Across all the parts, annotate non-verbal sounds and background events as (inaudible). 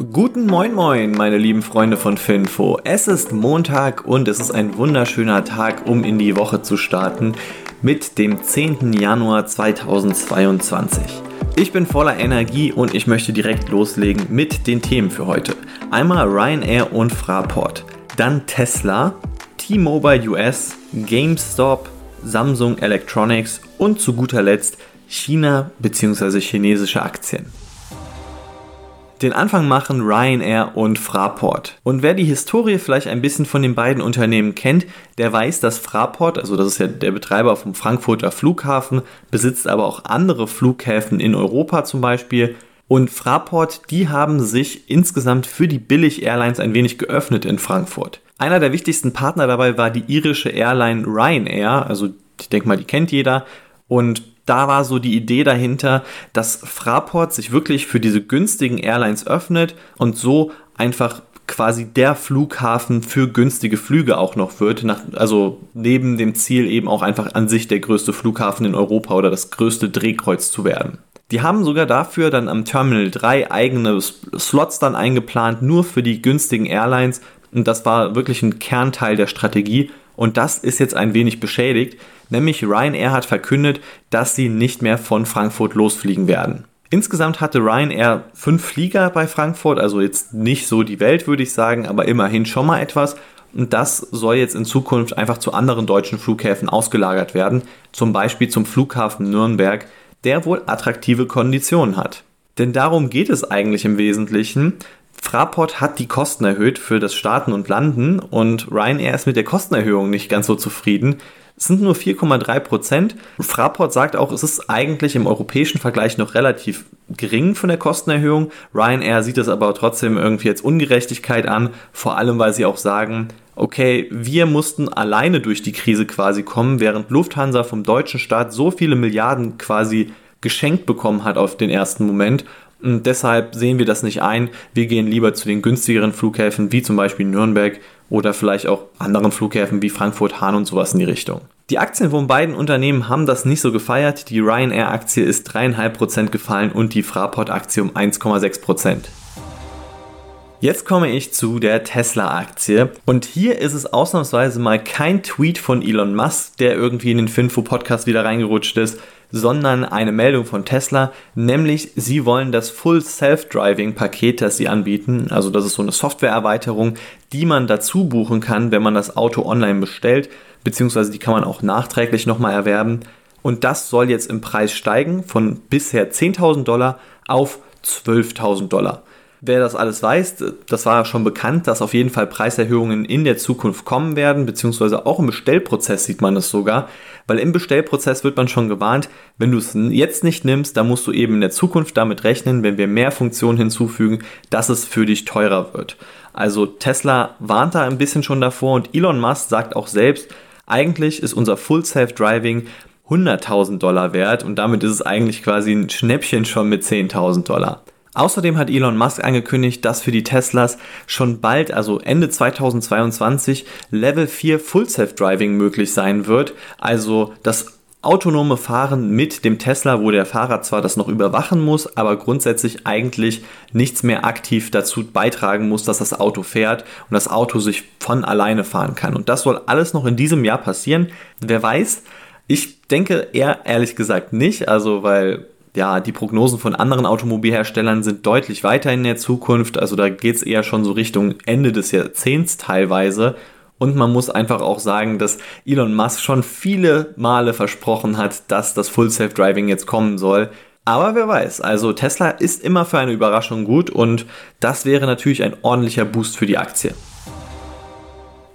Guten Moin Moin, meine lieben Freunde von Finfo. Es ist Montag und es ist ein wunderschöner Tag, um in die Woche zu starten mit dem 10. Januar 2022. Ich bin voller Energie und ich möchte direkt loslegen mit den Themen für heute. Einmal Ryanair und Fraport, dann Tesla, T-Mobile US, GameStop, Samsung Electronics und zu guter Letzt China bzw. chinesische Aktien. Den Anfang machen Ryanair und Fraport. Und wer die Historie vielleicht ein bisschen von den beiden Unternehmen kennt, der weiß, dass Fraport, also das ist ja der Betreiber vom Frankfurter Flughafen, besitzt aber auch andere Flughäfen in Europa zum Beispiel. Und Fraport, die haben sich insgesamt für die Billig-Airlines ein wenig geöffnet in Frankfurt. Einer der wichtigsten Partner dabei war die irische Airline Ryanair, also ich denke mal, die kennt jeder. Und da war so die Idee dahinter, dass Fraport sich wirklich für diese günstigen Airlines öffnet und so einfach quasi der Flughafen für günstige Flüge auch noch wird. Nach, also neben dem Ziel eben auch einfach an sich der größte Flughafen in Europa oder das größte Drehkreuz zu werden. Die haben sogar dafür dann am Terminal 3 eigene Slots dann eingeplant, nur für die günstigen Airlines. Und das war wirklich ein Kernteil der Strategie. Und das ist jetzt ein wenig beschädigt, nämlich Ryanair hat verkündet, dass sie nicht mehr von Frankfurt losfliegen werden. Insgesamt hatte Ryanair fünf Flieger bei Frankfurt, also jetzt nicht so die Welt, würde ich sagen, aber immerhin schon mal etwas. Und das soll jetzt in Zukunft einfach zu anderen deutschen Flughäfen ausgelagert werden, zum Beispiel zum Flughafen Nürnberg, der wohl attraktive Konditionen hat. Denn darum geht es eigentlich im Wesentlichen. Fraport hat die Kosten erhöht für das Starten und Landen und Ryanair ist mit der Kostenerhöhung nicht ganz so zufrieden. Es sind nur 4,3 Prozent. Fraport sagt auch, es ist eigentlich im europäischen Vergleich noch relativ gering von der Kostenerhöhung. Ryanair sieht es aber trotzdem irgendwie als Ungerechtigkeit an, vor allem weil sie auch sagen, okay, wir mussten alleine durch die Krise quasi kommen, während Lufthansa vom deutschen Staat so viele Milliarden quasi geschenkt bekommen hat auf den ersten Moment. Und deshalb sehen wir das nicht ein. Wir gehen lieber zu den günstigeren Flughäfen, wie zum Beispiel Nürnberg oder vielleicht auch anderen Flughäfen wie Frankfurt, Hahn und sowas in die Richtung. Die Aktien von beiden Unternehmen haben das nicht so gefeiert. Die Ryanair-Aktie ist 3,5% gefallen und die Fraport-Aktie um 1,6%. Jetzt komme ich zu der Tesla-Aktie und hier ist es ausnahmsweise mal kein Tweet von Elon Musk, der irgendwie in den Finfo-Podcast wieder reingerutscht ist, sondern eine Meldung von Tesla, nämlich sie wollen das Full Self-Driving-Paket, das sie anbieten, also das ist so eine Softwareerweiterung, die man dazu buchen kann, wenn man das Auto online bestellt, beziehungsweise die kann man auch nachträglich nochmal erwerben. Und das soll jetzt im Preis steigen von bisher 10.000 Dollar auf 12.000 Dollar. Wer das alles weiß, das war schon bekannt, dass auf jeden Fall Preiserhöhungen in der Zukunft kommen werden, beziehungsweise auch im Bestellprozess sieht man es sogar, weil im Bestellprozess wird man schon gewarnt, wenn du es jetzt nicht nimmst, dann musst du eben in der Zukunft damit rechnen, wenn wir mehr Funktionen hinzufügen, dass es für dich teurer wird. Also Tesla warnt da ein bisschen schon davor und Elon Musk sagt auch selbst, eigentlich ist unser Full Self Driving 100.000 Dollar wert und damit ist es eigentlich quasi ein Schnäppchen schon mit 10.000 Dollar. Außerdem hat Elon Musk angekündigt, dass für die Teslas schon bald, also Ende 2022, Level 4 Full Self-Driving möglich sein wird. Also das autonome Fahren mit dem Tesla, wo der Fahrer zwar das noch überwachen muss, aber grundsätzlich eigentlich nichts mehr aktiv dazu beitragen muss, dass das Auto fährt und das Auto sich von alleine fahren kann. Und das soll alles noch in diesem Jahr passieren. Wer weiß, ich denke eher ehrlich gesagt nicht, also weil ja, die Prognosen von anderen Automobilherstellern sind deutlich weiter in der Zukunft. Also da geht es eher schon so Richtung Ende des Jahrzehnts teilweise. Und man muss einfach auch sagen, dass Elon Musk schon viele Male versprochen hat, dass das Full Self Driving jetzt kommen soll. Aber wer weiß, also Tesla ist immer für eine Überraschung gut und das wäre natürlich ein ordentlicher Boost für die Aktie.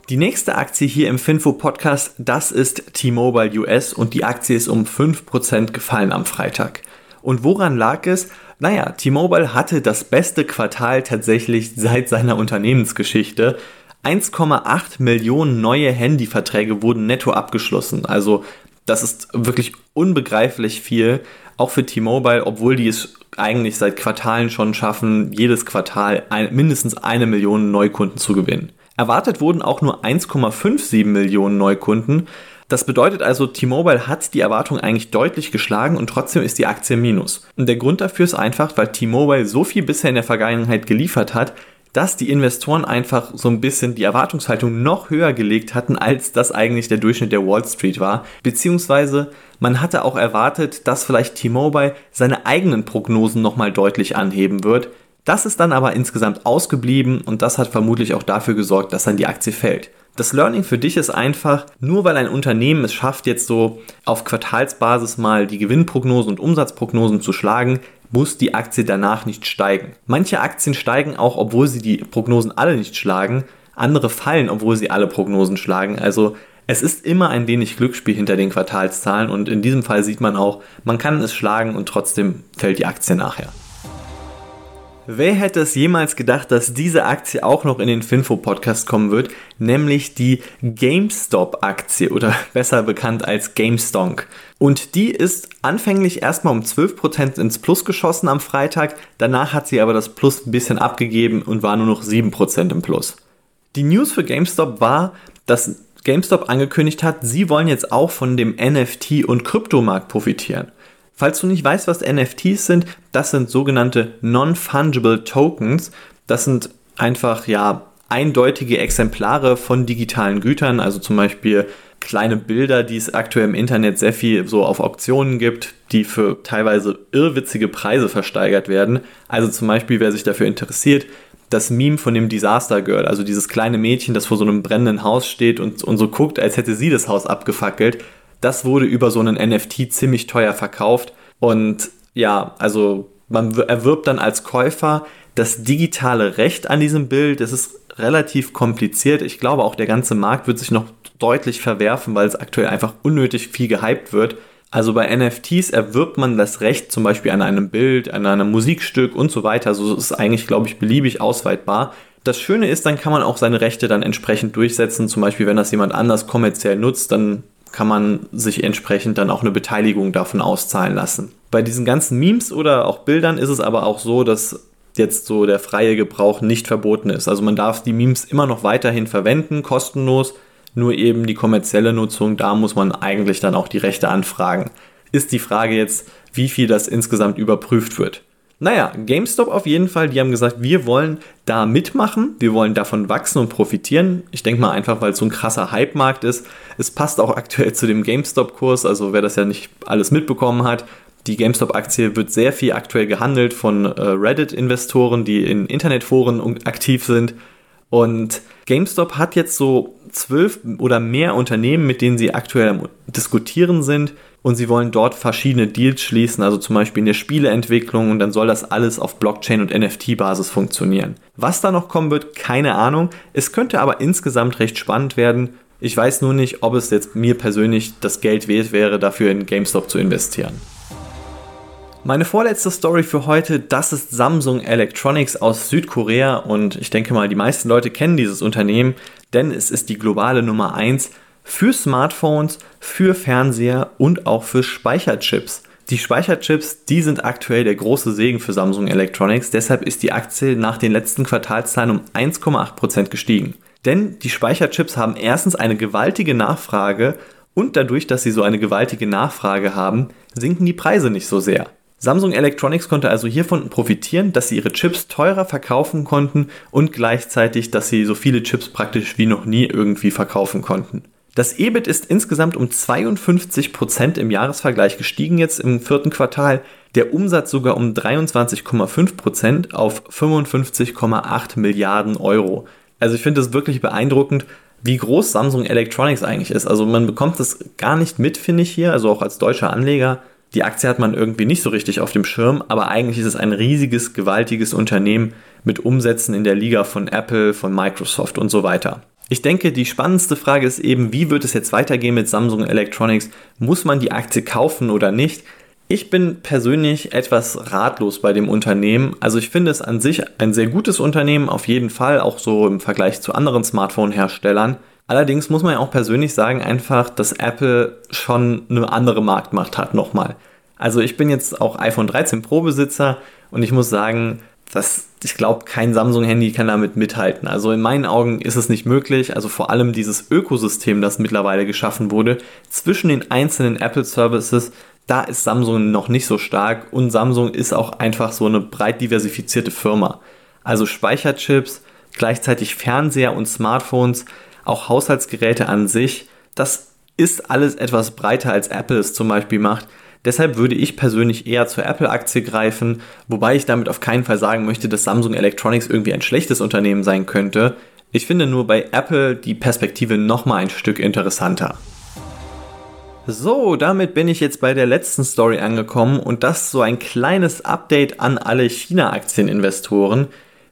Die nächste Aktie hier im Finfo Podcast, das ist T-Mobile US und die Aktie ist um 5% gefallen am Freitag. Und woran lag es? Naja, T-Mobile hatte das beste Quartal tatsächlich seit seiner Unternehmensgeschichte. 1,8 Millionen neue Handyverträge wurden netto abgeschlossen. Also das ist wirklich unbegreiflich viel, auch für T-Mobile, obwohl die es eigentlich seit Quartalen schon schaffen, jedes Quartal ein, mindestens eine Million Neukunden zu gewinnen. Erwartet wurden auch nur 1,57 Millionen Neukunden, Das bedeutet also, T-Mobile hat die Erwartung eigentlich deutlich geschlagen und trotzdem ist die Aktie minus. Und der Grund dafür ist einfach, weil T-Mobile so viel bisher in der Vergangenheit geliefert hat, dass die Investoren einfach so ein bisschen die Erwartungshaltung noch höher gelegt hatten, als das eigentlich der Durchschnitt der Wall Street war. Beziehungsweise man hatte auch erwartet, dass vielleicht T-Mobile seine eigenen Prognosen nochmal deutlich anheben wird. Das ist dann aber insgesamt ausgeblieben und das hat vermutlich auch dafür gesorgt, dass dann die Aktie fällt. Das Learning für dich ist einfach, nur weil ein Unternehmen es schafft, jetzt so auf Quartalsbasis mal die Gewinnprognosen und Umsatzprognosen zu schlagen, muss die Aktie danach nicht steigen. Manche Aktien steigen auch, obwohl sie die Prognosen alle nicht schlagen. Andere fallen, obwohl sie alle Prognosen schlagen. Also es ist immer ein wenig Glücksspiel hinter den Quartalszahlen und in diesem Fall sieht man auch, man kann es schlagen und trotzdem fällt die Aktie nachher. Wer hätte es jemals gedacht, dass diese Aktie auch noch in den Finfo-Podcast kommen wird, nämlich die GameStop-Aktie oder (laughs) besser bekannt als GameStonk. Und die ist anfänglich erstmal um 12% ins Plus geschossen am Freitag, danach hat sie aber das Plus ein bisschen abgegeben und war nur noch 7% im Plus. Die News für GameStop war, dass GameStop angekündigt hat, sie wollen jetzt auch von dem NFT- und Kryptomarkt profitieren. Falls du nicht weißt, was NFTs sind, das sind sogenannte Non-Fungible Tokens. Das sind einfach ja eindeutige Exemplare von digitalen Gütern, also zum Beispiel kleine Bilder, die es aktuell im Internet sehr viel so auf Auktionen gibt, die für teilweise irrwitzige Preise versteigert werden. Also zum Beispiel, wer sich dafür interessiert, das Meme von dem Disaster Girl, also dieses kleine Mädchen, das vor so einem brennenden Haus steht und, und so guckt, als hätte sie das Haus abgefackelt, das wurde über so einen NFT ziemlich teuer verkauft. Und ja, also man erwirbt dann als Käufer das digitale Recht an diesem Bild. Es ist relativ kompliziert. Ich glaube, auch der ganze Markt wird sich noch deutlich verwerfen, weil es aktuell einfach unnötig viel gehypt wird. Also bei NFTs erwirbt man das Recht zum Beispiel an einem Bild, an einem Musikstück und so weiter. Also es ist eigentlich, glaube ich, beliebig ausweitbar. Das Schöne ist, dann kann man auch seine Rechte dann entsprechend durchsetzen. Zum Beispiel, wenn das jemand anders kommerziell nutzt, dann kann man sich entsprechend dann auch eine Beteiligung davon auszahlen lassen. Bei diesen ganzen Memes oder auch Bildern ist es aber auch so, dass jetzt so der freie Gebrauch nicht verboten ist. Also man darf die Memes immer noch weiterhin verwenden, kostenlos, nur eben die kommerzielle Nutzung, da muss man eigentlich dann auch die Rechte anfragen. Ist die Frage jetzt, wie viel das insgesamt überprüft wird. Naja, GameStop auf jeden Fall, die haben gesagt, wir wollen da mitmachen, wir wollen davon wachsen und profitieren. Ich denke mal einfach, weil es so ein krasser Hype-Markt ist. Es passt auch aktuell zu dem GameStop-Kurs, also wer das ja nicht alles mitbekommen hat, die GameStop-Aktie wird sehr viel aktuell gehandelt von äh, Reddit-Investoren, die in Internetforen aktiv sind. Und GameStop hat jetzt so zwölf oder mehr Unternehmen, mit denen sie aktuell am Diskutieren sind und sie wollen dort verschiedene Deals schließen, also zum Beispiel in der Spieleentwicklung und dann soll das alles auf Blockchain und NFT-Basis funktionieren. Was da noch kommen wird, keine Ahnung. Es könnte aber insgesamt recht spannend werden. Ich weiß nur nicht, ob es jetzt mir persönlich das Geld wert wäre, dafür in GameStop zu investieren. Meine vorletzte Story für heute, das ist Samsung Electronics aus Südkorea und ich denke mal, die meisten Leute kennen dieses Unternehmen, denn es ist die globale Nummer 1 für Smartphones, für Fernseher und auch für Speicherchips. Die Speicherchips, die sind aktuell der große Segen für Samsung Electronics, deshalb ist die Aktie nach den letzten Quartalszahlen um 1,8% gestiegen. Denn die Speicherchips haben erstens eine gewaltige Nachfrage und dadurch, dass sie so eine gewaltige Nachfrage haben, sinken die Preise nicht so sehr. Samsung Electronics konnte also hiervon profitieren, dass sie ihre Chips teurer verkaufen konnten und gleichzeitig, dass sie so viele Chips praktisch wie noch nie irgendwie verkaufen konnten. Das EBIT ist insgesamt um 52 Prozent im Jahresvergleich gestiegen jetzt im vierten Quartal, der Umsatz sogar um 23,5 Prozent auf 55,8 Milliarden Euro. Also ich finde es wirklich beeindruckend, wie groß Samsung Electronics eigentlich ist. Also man bekommt das gar nicht mit, finde ich hier, also auch als deutscher Anleger. Die Aktie hat man irgendwie nicht so richtig auf dem Schirm, aber eigentlich ist es ein riesiges, gewaltiges Unternehmen mit Umsätzen in der Liga von Apple, von Microsoft und so weiter. Ich denke, die spannendste Frage ist eben, wie wird es jetzt weitergehen mit Samsung Electronics? Muss man die Aktie kaufen oder nicht? Ich bin persönlich etwas ratlos bei dem Unternehmen. Also ich finde es an sich ein sehr gutes Unternehmen, auf jeden Fall, auch so im Vergleich zu anderen Smartphone-Herstellern. Allerdings muss man ja auch persönlich sagen, einfach, dass Apple schon eine andere Marktmacht hat nochmal. Also ich bin jetzt auch iPhone 13 Pro Besitzer und ich muss sagen, das, ich glaube, kein Samsung-Handy kann damit mithalten. Also in meinen Augen ist es nicht möglich. Also vor allem dieses Ökosystem, das mittlerweile geschaffen wurde, zwischen den einzelnen Apple-Services, da ist Samsung noch nicht so stark und Samsung ist auch einfach so eine breit diversifizierte Firma. Also Speicherchips, gleichzeitig Fernseher und Smartphones, auch Haushaltsgeräte an sich, das ist alles etwas breiter als Apple es zum Beispiel macht. Deshalb würde ich persönlich eher zur Apple-Aktie greifen, wobei ich damit auf keinen Fall sagen möchte, dass Samsung Electronics irgendwie ein schlechtes Unternehmen sein könnte. Ich finde nur bei Apple die Perspektive nochmal ein Stück interessanter. So, damit bin ich jetzt bei der letzten Story angekommen und das so ein kleines Update an alle China-Aktieninvestoren,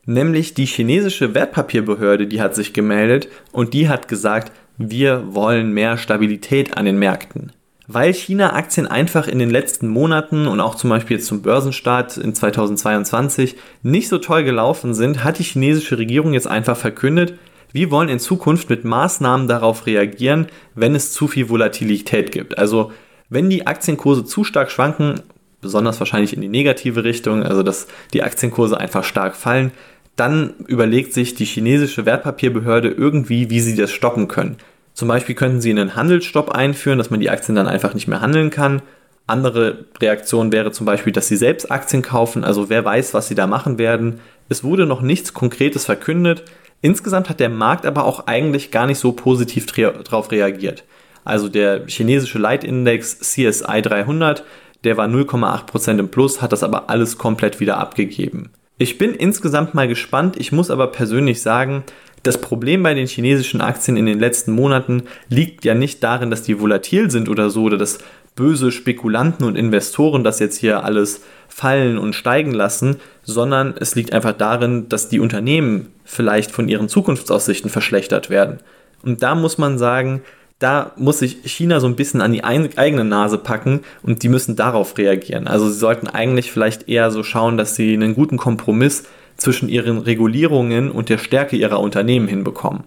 nämlich die chinesische Wertpapierbehörde, die hat sich gemeldet und die hat gesagt, wir wollen mehr Stabilität an den Märkten. Weil China-Aktien einfach in den letzten Monaten und auch zum Beispiel jetzt zum Börsenstart in 2022 nicht so toll gelaufen sind, hat die chinesische Regierung jetzt einfach verkündet, wir wollen in Zukunft mit Maßnahmen darauf reagieren, wenn es zu viel Volatilität gibt. Also wenn die Aktienkurse zu stark schwanken, besonders wahrscheinlich in die negative Richtung, also dass die Aktienkurse einfach stark fallen, dann überlegt sich die chinesische Wertpapierbehörde irgendwie, wie sie das stoppen können. Zum Beispiel könnten sie einen Handelsstopp einführen, dass man die Aktien dann einfach nicht mehr handeln kann. Andere Reaktion wäre zum Beispiel, dass sie selbst Aktien kaufen, also wer weiß, was sie da machen werden. Es wurde noch nichts Konkretes verkündet. Insgesamt hat der Markt aber auch eigentlich gar nicht so positiv darauf reagiert. Also der chinesische Leitindex CSI 300, der war 0,8% im Plus, hat das aber alles komplett wieder abgegeben. Ich bin insgesamt mal gespannt, ich muss aber persönlich sagen, das Problem bei den chinesischen Aktien in den letzten Monaten liegt ja nicht darin, dass die volatil sind oder so, oder dass böse Spekulanten und Investoren das jetzt hier alles fallen und steigen lassen, sondern es liegt einfach darin, dass die Unternehmen vielleicht von ihren Zukunftsaussichten verschlechtert werden. Und da muss man sagen, da muss sich China so ein bisschen an die eigene Nase packen und die müssen darauf reagieren. Also sie sollten eigentlich vielleicht eher so schauen, dass sie einen guten Kompromiss zwischen ihren Regulierungen und der Stärke ihrer Unternehmen hinbekommen.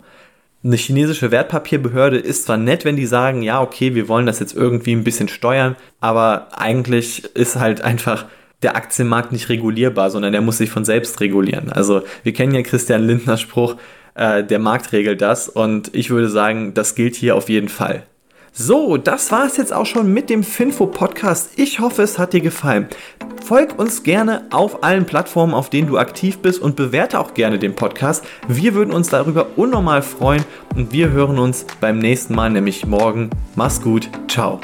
Eine chinesische Wertpapierbehörde ist zwar nett, wenn die sagen, ja, okay, wir wollen das jetzt irgendwie ein bisschen steuern, aber eigentlich ist halt einfach der Aktienmarkt nicht regulierbar, sondern der muss sich von selbst regulieren. Also wir kennen ja Christian Lindners Spruch, äh, der Markt regelt das und ich würde sagen, das gilt hier auf jeden Fall. So, das war es jetzt auch schon mit dem Finfo Podcast. Ich hoffe, es hat dir gefallen. Folg uns gerne auf allen Plattformen, auf denen du aktiv bist und bewerte auch gerne den Podcast. Wir würden uns darüber unnormal freuen und wir hören uns beim nächsten Mal, nämlich morgen. Mach's gut. Ciao.